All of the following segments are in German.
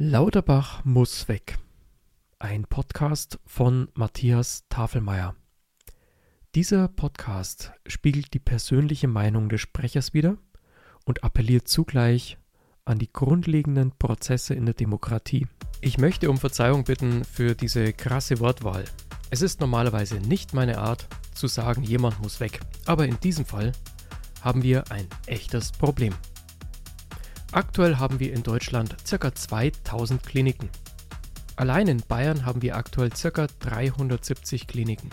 Lauterbach muss weg. Ein Podcast von Matthias Tafelmeier. Dieser Podcast spiegelt die persönliche Meinung des Sprechers wider und appelliert zugleich an die grundlegenden Prozesse in der Demokratie. Ich möchte um Verzeihung bitten für diese krasse Wortwahl. Es ist normalerweise nicht meine Art zu sagen, jemand muss weg. Aber in diesem Fall haben wir ein echtes Problem. Aktuell haben wir in Deutschland ca. 2000 Kliniken. Allein in Bayern haben wir aktuell ca. 370 Kliniken.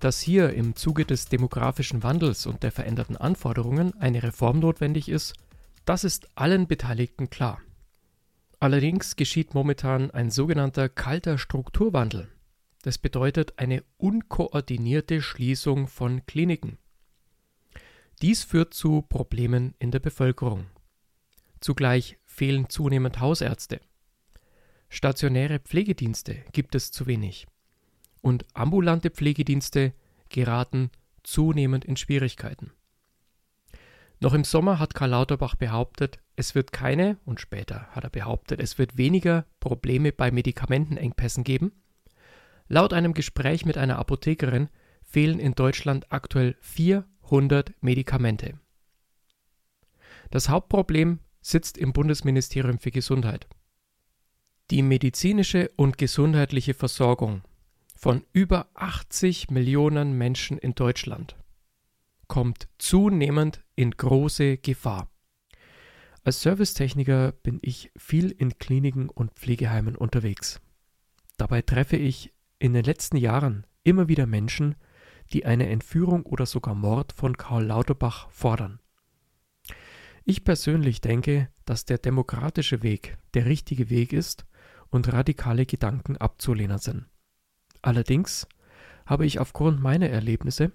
Dass hier im Zuge des demografischen Wandels und der veränderten Anforderungen eine Reform notwendig ist, das ist allen Beteiligten klar. Allerdings geschieht momentan ein sogenannter kalter Strukturwandel. Das bedeutet eine unkoordinierte Schließung von Kliniken. Dies führt zu Problemen in der Bevölkerung. Zugleich fehlen zunehmend Hausärzte. Stationäre Pflegedienste gibt es zu wenig. Und ambulante Pflegedienste geraten zunehmend in Schwierigkeiten. Noch im Sommer hat Karl Lauterbach behauptet, es wird keine, und später hat er behauptet, es wird weniger Probleme bei Medikamentenengpässen geben. Laut einem Gespräch mit einer Apothekerin fehlen in Deutschland aktuell 400 Medikamente. Das Hauptproblem sitzt im Bundesministerium für Gesundheit. Die medizinische und gesundheitliche Versorgung von über 80 Millionen Menschen in Deutschland kommt zunehmend in große Gefahr. Als Servicetechniker bin ich viel in Kliniken und Pflegeheimen unterwegs. Dabei treffe ich in den letzten Jahren immer wieder Menschen, die eine Entführung oder sogar Mord von Karl Lauterbach fordern. Ich persönlich denke, dass der demokratische Weg der richtige Weg ist und radikale Gedanken abzulehnen sind. Allerdings habe ich aufgrund meiner Erlebnisse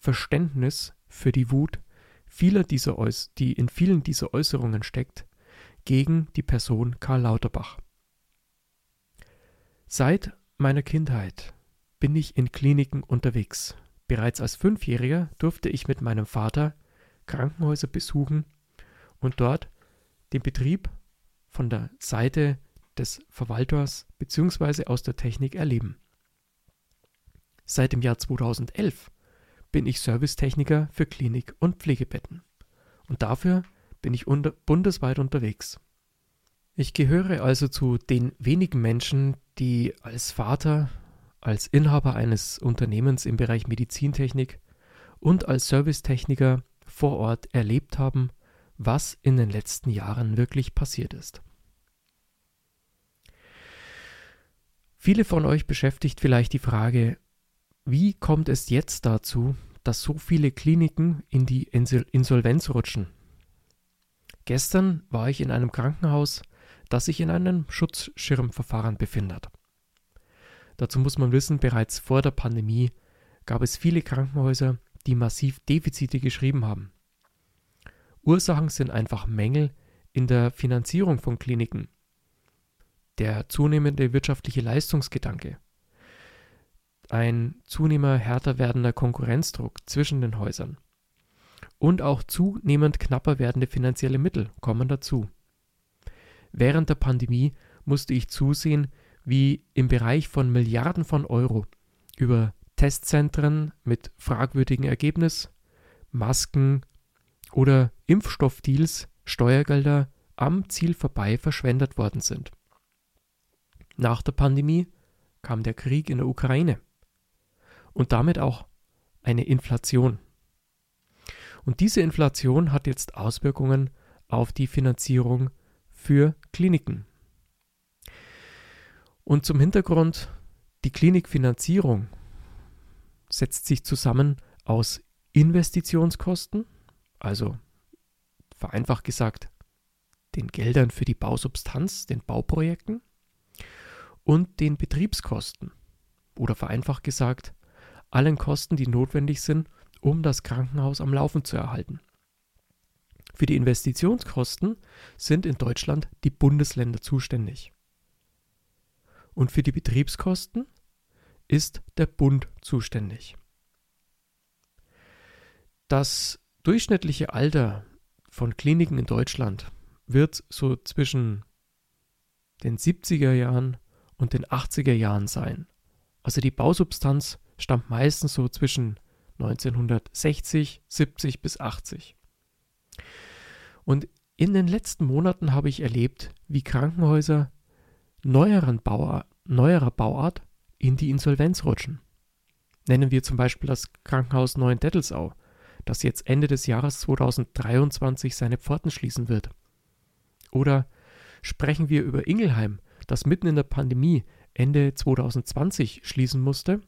Verständnis für die Wut vieler dieser Äuß die in vielen dieser Äußerungen steckt, gegen die Person Karl Lauterbach. Seit meiner Kindheit bin ich in Kliniken unterwegs. Bereits als Fünfjähriger durfte ich mit meinem Vater Krankenhäuser besuchen und dort den Betrieb von der Seite des Verwalters bzw. aus der Technik erleben. Seit dem Jahr 2011 bin ich Servicetechniker für Klinik- und Pflegebetten. Und dafür bin ich unter bundesweit unterwegs. Ich gehöre also zu den wenigen Menschen, die als Vater, als Inhaber eines Unternehmens im Bereich Medizintechnik und als Servicetechniker vor Ort erlebt haben, was in den letzten Jahren wirklich passiert ist. Viele von euch beschäftigt vielleicht die Frage, wie kommt es jetzt dazu, dass so viele Kliniken in die Insolvenz rutschen? Gestern war ich in einem Krankenhaus, das sich in einem Schutzschirmverfahren befindet. Dazu muss man wissen, bereits vor der Pandemie gab es viele Krankenhäuser, die massiv Defizite geschrieben haben. Ursachen sind einfach Mängel in der Finanzierung von Kliniken, der zunehmende wirtschaftliche Leistungsgedanke, ein zunehmender härter werdender Konkurrenzdruck zwischen den Häusern. Und auch zunehmend knapper werdende finanzielle Mittel kommen dazu. Während der Pandemie musste ich zusehen, wie im Bereich von Milliarden von Euro über Testzentren mit fragwürdigem Ergebnis, Masken, oder Impfstoffdeals Steuergelder am Ziel vorbei verschwendet worden sind. Nach der Pandemie kam der Krieg in der Ukraine und damit auch eine Inflation. Und diese Inflation hat jetzt Auswirkungen auf die Finanzierung für Kliniken. Und zum Hintergrund, die Klinikfinanzierung setzt sich zusammen aus Investitionskosten, also vereinfacht gesagt den Geldern für die Bausubstanz, den Bauprojekten und den Betriebskosten oder vereinfacht gesagt allen Kosten, die notwendig sind, um das Krankenhaus am Laufen zu erhalten. Für die Investitionskosten sind in Deutschland die Bundesländer zuständig. Und für die Betriebskosten ist der Bund zuständig. Das durchschnittliche Alter von Kliniken in Deutschland wird so zwischen den 70er Jahren und den 80er Jahren sein. Also die Bausubstanz stammt meistens so zwischen 1960, 70 bis 80. Und in den letzten Monaten habe ich erlebt, wie Krankenhäuser neueren Bauart, neuerer Bauart in die Insolvenz rutschen. Nennen wir zum Beispiel das Krankenhaus Neuendettelsau, das jetzt Ende des Jahres 2023 seine Pforten schließen wird. Oder sprechen wir über Ingelheim, das mitten in der Pandemie Ende 2020 schließen musste.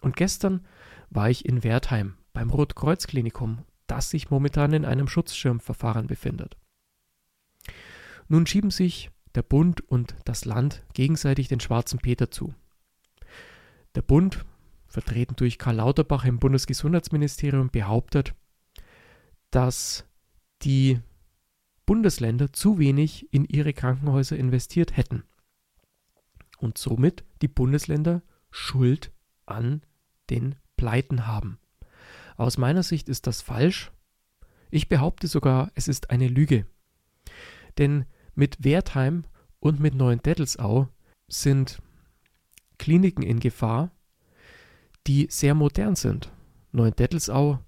Und gestern war ich in Wertheim beim Rotkreuz-Klinikum, das sich momentan in einem Schutzschirmverfahren befindet. Nun schieben sich der Bund und das Land gegenseitig den schwarzen Peter zu. Der Bund vertreten durch Karl Lauterbach im Bundesgesundheitsministerium, behauptet, dass die Bundesländer zu wenig in ihre Krankenhäuser investiert hätten und somit die Bundesländer Schuld an den Pleiten haben. Aus meiner Sicht ist das falsch. Ich behaupte sogar, es ist eine Lüge. Denn mit Wertheim und mit Neuendettelsau sind Kliniken in Gefahr, die sehr modern sind. Neuendettelsau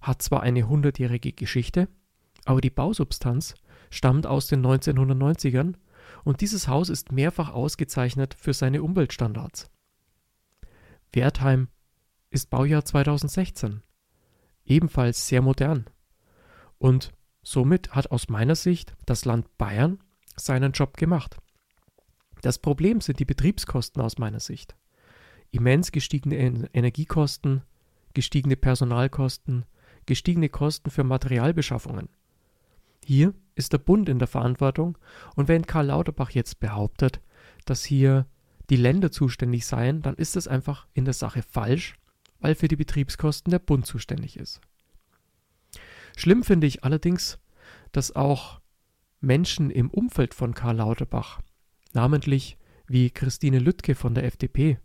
hat zwar eine hundertjährige Geschichte, aber die Bausubstanz stammt aus den 1990ern und dieses Haus ist mehrfach ausgezeichnet für seine Umweltstandards. Wertheim ist Baujahr 2016, ebenfalls sehr modern. Und somit hat aus meiner Sicht das Land Bayern seinen Job gemacht. Das Problem sind die Betriebskosten aus meiner Sicht immens gestiegene Energiekosten, gestiegene Personalkosten, gestiegene Kosten für Materialbeschaffungen. Hier ist der Bund in der Verantwortung und wenn Karl Lauterbach jetzt behauptet, dass hier die Länder zuständig seien, dann ist das einfach in der Sache falsch, weil für die Betriebskosten der Bund zuständig ist. Schlimm finde ich allerdings, dass auch Menschen im Umfeld von Karl Lauterbach, namentlich wie Christine Lüttke von der FDP,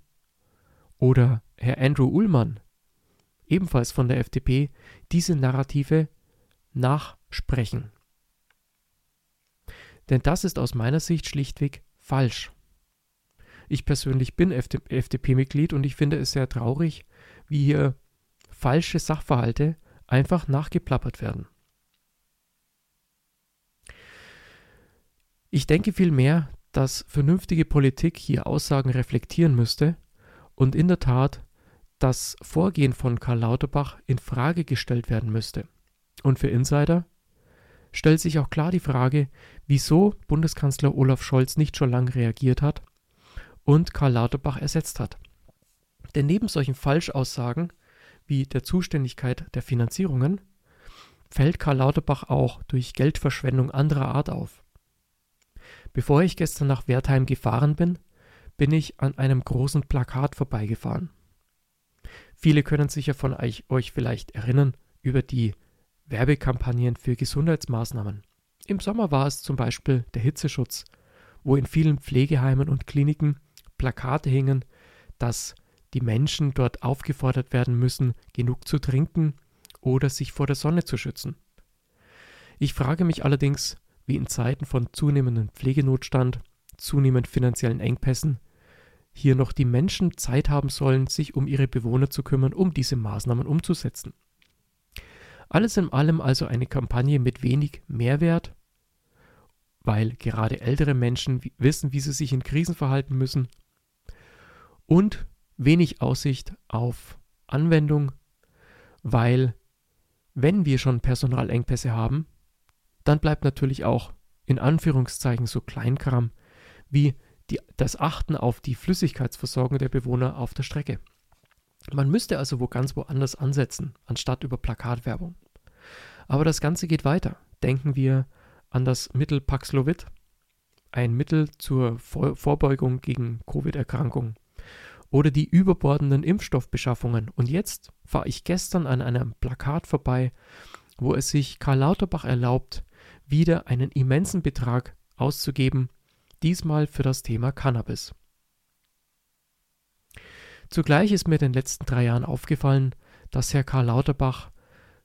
oder Herr Andrew Ullmann, ebenfalls von der FDP, diese Narrative nachsprechen. Denn das ist aus meiner Sicht schlichtweg falsch. Ich persönlich bin FDP-Mitglied und ich finde es sehr traurig, wie hier falsche Sachverhalte einfach nachgeplappert werden. Ich denke vielmehr, dass vernünftige Politik hier Aussagen reflektieren müsste und in der Tat das Vorgehen von Karl Lauterbach in Frage gestellt werden müsste. Und für Insider stellt sich auch klar die Frage, wieso Bundeskanzler Olaf Scholz nicht schon lange reagiert hat und Karl Lauterbach ersetzt hat. Denn neben solchen Falschaussagen wie der Zuständigkeit der Finanzierungen fällt Karl Lauterbach auch durch Geldverschwendung anderer Art auf. Bevor ich gestern nach Wertheim gefahren bin, bin ich an einem großen Plakat vorbeigefahren. Viele können sich ja von euch, euch vielleicht erinnern über die Werbekampagnen für Gesundheitsmaßnahmen. Im Sommer war es zum Beispiel der Hitzeschutz, wo in vielen Pflegeheimen und Kliniken Plakate hingen, dass die Menschen dort aufgefordert werden müssen, genug zu trinken oder sich vor der Sonne zu schützen. Ich frage mich allerdings, wie in Zeiten von zunehmendem Pflegenotstand, zunehmend finanziellen Engpässen hier noch die Menschen Zeit haben sollen, sich um ihre Bewohner zu kümmern, um diese Maßnahmen umzusetzen. Alles in allem also eine Kampagne mit wenig Mehrwert, weil gerade ältere Menschen wissen, wie sie sich in Krisen verhalten müssen und wenig Aussicht auf Anwendung, weil wenn wir schon Personalengpässe haben, dann bleibt natürlich auch in Anführungszeichen so Kleinkram wie die, das Achten auf die Flüssigkeitsversorgung der Bewohner auf der Strecke. Man müsste also wo ganz woanders ansetzen, anstatt über Plakatwerbung. Aber das Ganze geht weiter. Denken wir an das Mittel Paxlovid, ein Mittel zur Vor Vorbeugung gegen Covid-Erkrankungen. Oder die überbordenden Impfstoffbeschaffungen. Und jetzt fahre ich gestern an einem Plakat vorbei, wo es sich Karl Lauterbach erlaubt, wieder einen immensen Betrag auszugeben diesmal für das Thema Cannabis. Zugleich ist mir in den letzten drei Jahren aufgefallen, dass Herr Karl Lauterbach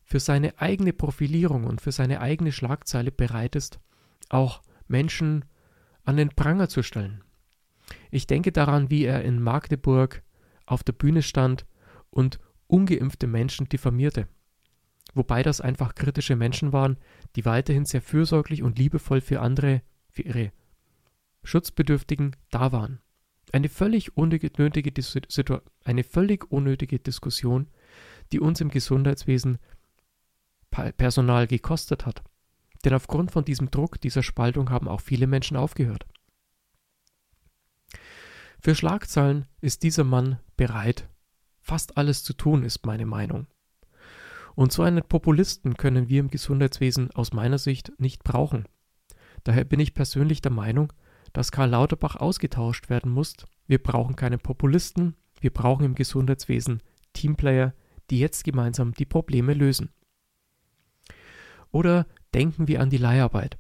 für seine eigene Profilierung und für seine eigene Schlagzeile bereit ist, auch Menschen an den Pranger zu stellen. Ich denke daran, wie er in Magdeburg auf der Bühne stand und ungeimpfte Menschen diffamierte. Wobei das einfach kritische Menschen waren, die weiterhin sehr fürsorglich und liebevoll für andere, für ihre Schutzbedürftigen da waren. Eine völlig unnötige, eine völlig unnötige Diskussion, die uns im Gesundheitswesen Personal gekostet hat. Denn aufgrund von diesem Druck, dieser Spaltung haben auch viele Menschen aufgehört. Für Schlagzeilen ist dieser Mann bereit, fast alles zu tun, ist meine Meinung. Und so einen Populisten können wir im Gesundheitswesen aus meiner Sicht nicht brauchen. Daher bin ich persönlich der Meinung, dass Karl Lauterbach ausgetauscht werden muss. Wir brauchen keine Populisten, wir brauchen im Gesundheitswesen Teamplayer, die jetzt gemeinsam die Probleme lösen. Oder denken wir an die Leiharbeit.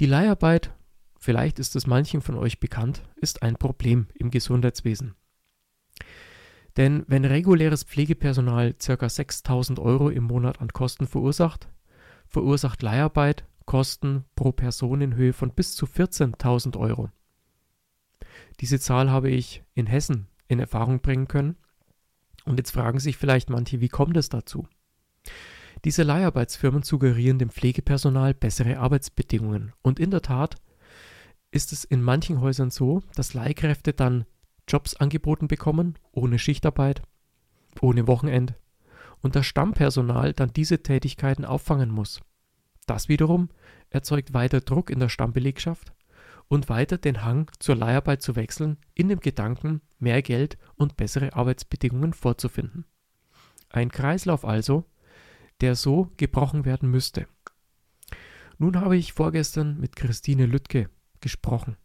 Die Leiharbeit, vielleicht ist es manchen von euch bekannt, ist ein Problem im Gesundheitswesen. Denn wenn reguläres Pflegepersonal ca. 6000 Euro im Monat an Kosten verursacht, verursacht Leiharbeit Kosten pro Person in Höhe von bis zu 14.000 Euro. Diese Zahl habe ich in Hessen in Erfahrung bringen können. Und jetzt fragen sich vielleicht manche, wie kommt es dazu? Diese Leiharbeitsfirmen suggerieren dem Pflegepersonal bessere Arbeitsbedingungen. Und in der Tat ist es in manchen Häusern so, dass Leihkräfte dann Jobs angeboten bekommen, ohne Schichtarbeit, ohne Wochenend, und das Stammpersonal dann diese Tätigkeiten auffangen muss. Das wiederum erzeugt weiter Druck in der Stammbelegschaft und weiter den Hang zur Leiharbeit zu wechseln, in dem Gedanken, mehr Geld und bessere Arbeitsbedingungen vorzufinden. Ein Kreislauf also, der so gebrochen werden müsste. Nun habe ich vorgestern mit Christine Lüttke gesprochen.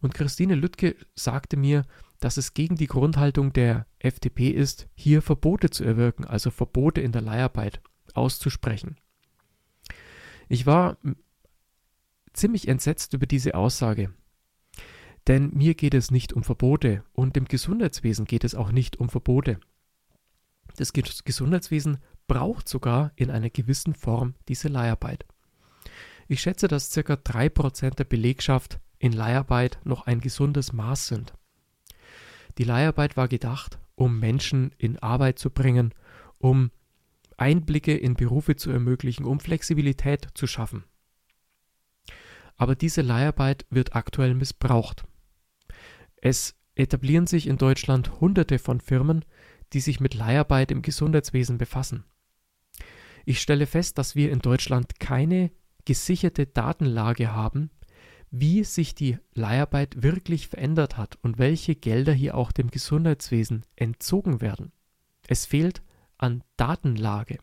Und Christine Lüttke sagte mir, dass es gegen die Grundhaltung der FDP ist, hier Verbote zu erwirken, also Verbote in der Leiharbeit auszusprechen. Ich war ziemlich entsetzt über diese Aussage. Denn mir geht es nicht um Verbote und dem Gesundheitswesen geht es auch nicht um Verbote. Das Gesundheitswesen braucht sogar in einer gewissen Form diese Leiharbeit. Ich schätze, dass ca. 3% der Belegschaft in Leiharbeit noch ein gesundes Maß sind. Die Leiharbeit war gedacht, um Menschen in Arbeit zu bringen, um Einblicke in Berufe zu ermöglichen, um Flexibilität zu schaffen. Aber diese Leiharbeit wird aktuell missbraucht. Es etablieren sich in Deutschland Hunderte von Firmen, die sich mit Leiharbeit im Gesundheitswesen befassen. Ich stelle fest, dass wir in Deutschland keine gesicherte Datenlage haben, wie sich die Leiharbeit wirklich verändert hat und welche Gelder hier auch dem Gesundheitswesen entzogen werden. Es fehlt an Datenlage.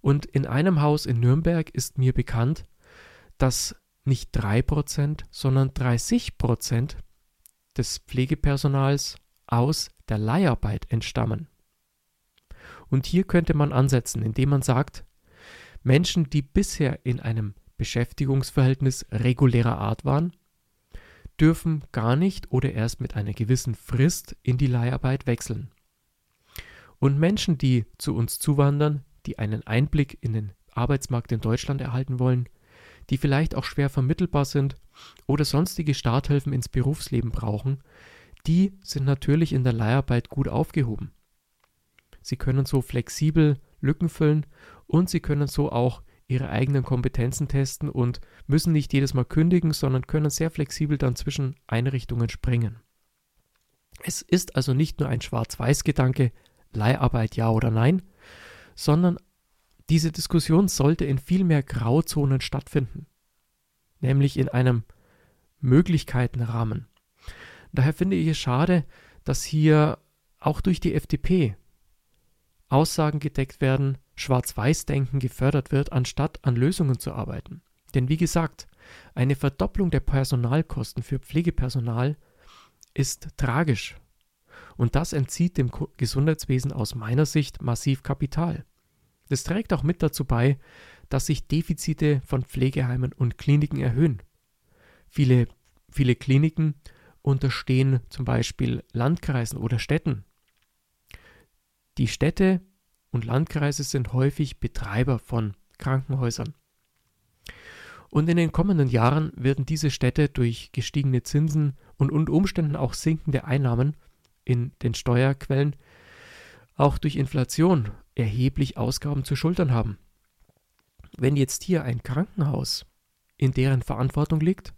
Und in einem Haus in Nürnberg ist mir bekannt, dass nicht 3%, sondern 30% des Pflegepersonals aus der Leiharbeit entstammen. Und hier könnte man ansetzen, indem man sagt, Menschen, die bisher in einem Beschäftigungsverhältnis regulärer Art waren, dürfen gar nicht oder erst mit einer gewissen Frist in die Leiharbeit wechseln. Und Menschen, die zu uns zuwandern, die einen Einblick in den Arbeitsmarkt in Deutschland erhalten wollen, die vielleicht auch schwer vermittelbar sind oder sonstige Starthilfen ins Berufsleben brauchen, die sind natürlich in der Leiharbeit gut aufgehoben. Sie können so flexibel Lücken füllen und sie können so auch ihre eigenen Kompetenzen testen und müssen nicht jedes Mal kündigen, sondern können sehr flexibel dann zwischen Einrichtungen springen. Es ist also nicht nur ein Schwarz-Weiß-Gedanke, Leiharbeit ja oder nein, sondern diese Diskussion sollte in viel mehr Grauzonen stattfinden, nämlich in einem Möglichkeitenrahmen. Daher finde ich es schade, dass hier auch durch die FDP Aussagen gedeckt werden, Schwarz-Weiß-Denken gefördert wird, anstatt an Lösungen zu arbeiten. Denn wie gesagt, eine Verdopplung der Personalkosten für Pflegepersonal ist tragisch und das entzieht dem Gesundheitswesen aus meiner Sicht massiv Kapital. Das trägt auch mit dazu bei, dass sich Defizite von Pflegeheimen und Kliniken erhöhen. Viele, viele Kliniken unterstehen zum Beispiel Landkreisen oder Städten. Die Städte und Landkreise sind häufig Betreiber von Krankenhäusern. Und in den kommenden Jahren werden diese Städte durch gestiegene Zinsen und unter Umständen auch sinkende Einnahmen in den Steuerquellen, auch durch Inflation erheblich Ausgaben zu schultern haben. Wenn jetzt hier ein Krankenhaus in deren Verantwortung liegt,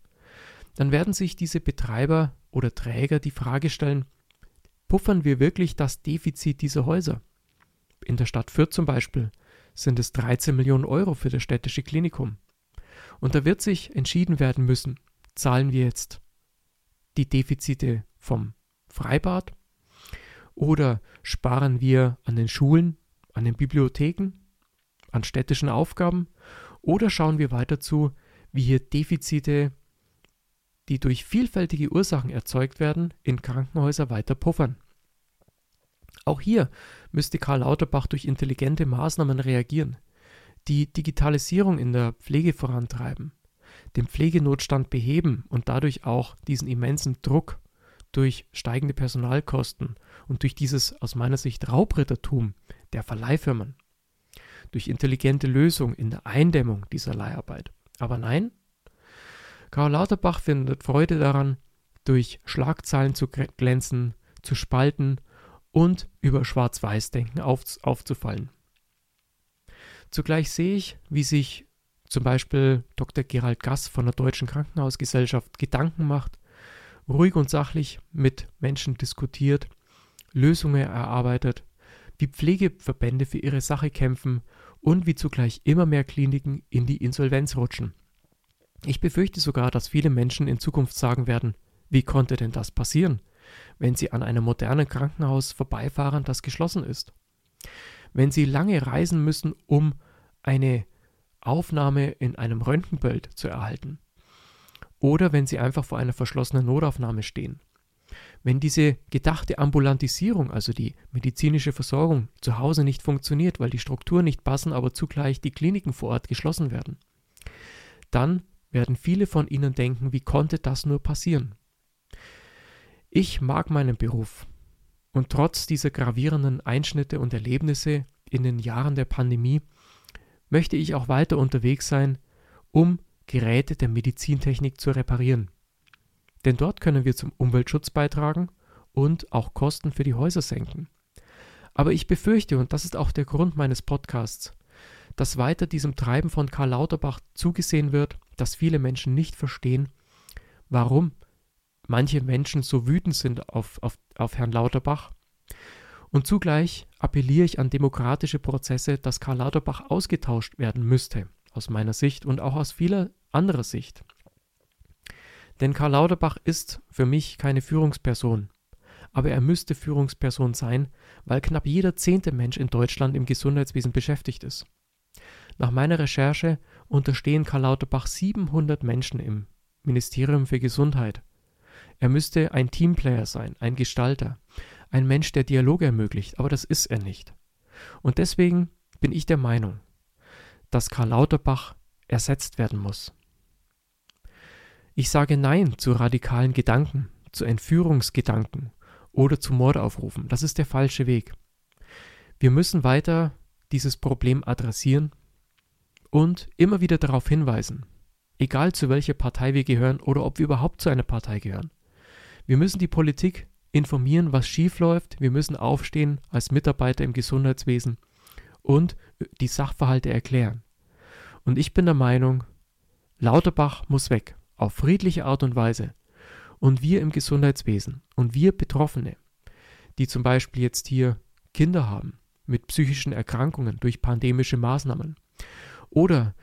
dann werden sich diese Betreiber oder Träger die Frage stellen, puffern wir wirklich das Defizit dieser Häuser? In der Stadt Fürth zum Beispiel sind es 13 Millionen Euro für das städtische Klinikum. Und da wird sich entschieden werden müssen, zahlen wir jetzt die Defizite vom Freibad oder sparen wir an den Schulen, an den Bibliotheken, an städtischen Aufgaben oder schauen wir weiter zu, wie hier Defizite, die durch vielfältige Ursachen erzeugt werden, in Krankenhäuser weiter puffern. Auch hier müsste Karl Lauterbach durch intelligente Maßnahmen reagieren, die Digitalisierung in der Pflege vorantreiben, den Pflegenotstand beheben und dadurch auch diesen immensen Druck durch steigende Personalkosten und durch dieses aus meiner Sicht Raubrittertum der Verleihfirmen, durch intelligente Lösung in der Eindämmung dieser Leiharbeit. Aber nein, Karl Lauterbach findet Freude daran, durch Schlagzeilen zu glänzen, zu spalten und über Schwarz-Weiß-Denken auf, aufzufallen. Zugleich sehe ich, wie sich zum Beispiel Dr. Gerald Gass von der Deutschen Krankenhausgesellschaft Gedanken macht, ruhig und sachlich mit Menschen diskutiert, Lösungen erarbeitet, wie Pflegeverbände für ihre Sache kämpfen und wie zugleich immer mehr Kliniken in die Insolvenz rutschen. Ich befürchte sogar, dass viele Menschen in Zukunft sagen werden, wie konnte denn das passieren? wenn Sie an einem modernen Krankenhaus vorbeifahren, das geschlossen ist. Wenn Sie lange reisen müssen, um eine Aufnahme in einem Röntgenbild zu erhalten. Oder wenn Sie einfach vor einer verschlossenen Notaufnahme stehen. Wenn diese gedachte Ambulantisierung, also die medizinische Versorgung, zu Hause nicht funktioniert, weil die Strukturen nicht passen, aber zugleich die Kliniken vor Ort geschlossen werden, dann werden viele von Ihnen denken, wie konnte das nur passieren? Ich mag meinen Beruf. Und trotz dieser gravierenden Einschnitte und Erlebnisse in den Jahren der Pandemie möchte ich auch weiter unterwegs sein, um Geräte der Medizintechnik zu reparieren. Denn dort können wir zum Umweltschutz beitragen und auch Kosten für die Häuser senken. Aber ich befürchte, und das ist auch der Grund meines Podcasts, dass weiter diesem Treiben von Karl Lauterbach zugesehen wird, dass viele Menschen nicht verstehen, warum manche Menschen so wütend sind auf, auf, auf Herrn Lauterbach. Und zugleich appelliere ich an demokratische Prozesse, dass Karl Lauterbach ausgetauscht werden müsste, aus meiner Sicht und auch aus vieler anderer Sicht. Denn Karl Lauterbach ist für mich keine Führungsperson, aber er müsste Führungsperson sein, weil knapp jeder zehnte Mensch in Deutschland im Gesundheitswesen beschäftigt ist. Nach meiner Recherche unterstehen Karl Lauterbach 700 Menschen im Ministerium für Gesundheit. Er müsste ein Teamplayer sein, ein Gestalter, ein Mensch, der Dialoge ermöglicht, aber das ist er nicht. Und deswegen bin ich der Meinung, dass Karl Lauterbach ersetzt werden muss. Ich sage Nein zu radikalen Gedanken, zu Entführungsgedanken oder zu Mordaufrufen. Das ist der falsche Weg. Wir müssen weiter dieses Problem adressieren und immer wieder darauf hinweisen, egal zu welcher Partei wir gehören oder ob wir überhaupt zu einer Partei gehören. Wir müssen die Politik informieren, was schiefläuft. Wir müssen aufstehen als Mitarbeiter im Gesundheitswesen und die Sachverhalte erklären. Und ich bin der Meinung, Lauterbach muss weg, auf friedliche Art und Weise. Und wir im Gesundheitswesen und wir Betroffene, die zum Beispiel jetzt hier Kinder haben mit psychischen Erkrankungen durch pandemische Maßnahmen oder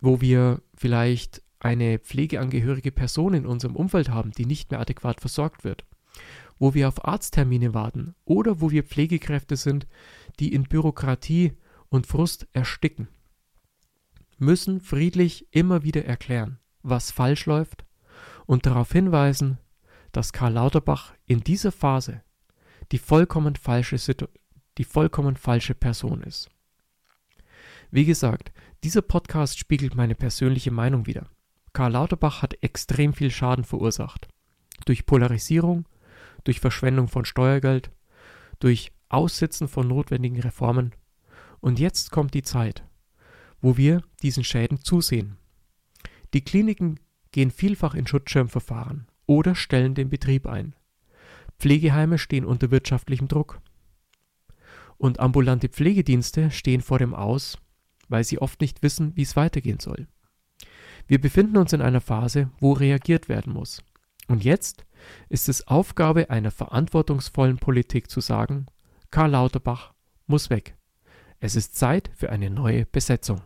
wo wir vielleicht eine pflegeangehörige Person in unserem Umfeld haben, die nicht mehr adäquat versorgt wird, wo wir auf Arzttermine warten oder wo wir Pflegekräfte sind, die in Bürokratie und Frust ersticken, müssen friedlich immer wieder erklären, was falsch läuft und darauf hinweisen, dass Karl Lauterbach in dieser Phase die vollkommen falsche, Situ die vollkommen falsche Person ist. Wie gesagt, dieser Podcast spiegelt meine persönliche Meinung wider. Karl Lauterbach hat extrem viel Schaden verursacht. Durch Polarisierung, durch Verschwendung von Steuergeld, durch Aussitzen von notwendigen Reformen. Und jetzt kommt die Zeit, wo wir diesen Schäden zusehen. Die Kliniken gehen vielfach in Schutzschirmverfahren oder stellen den Betrieb ein. Pflegeheime stehen unter wirtschaftlichem Druck. Und ambulante Pflegedienste stehen vor dem Aus, weil sie oft nicht wissen, wie es weitergehen soll. Wir befinden uns in einer Phase, wo reagiert werden muss. Und jetzt ist es Aufgabe einer verantwortungsvollen Politik zu sagen, Karl Lauterbach muss weg. Es ist Zeit für eine neue Besetzung.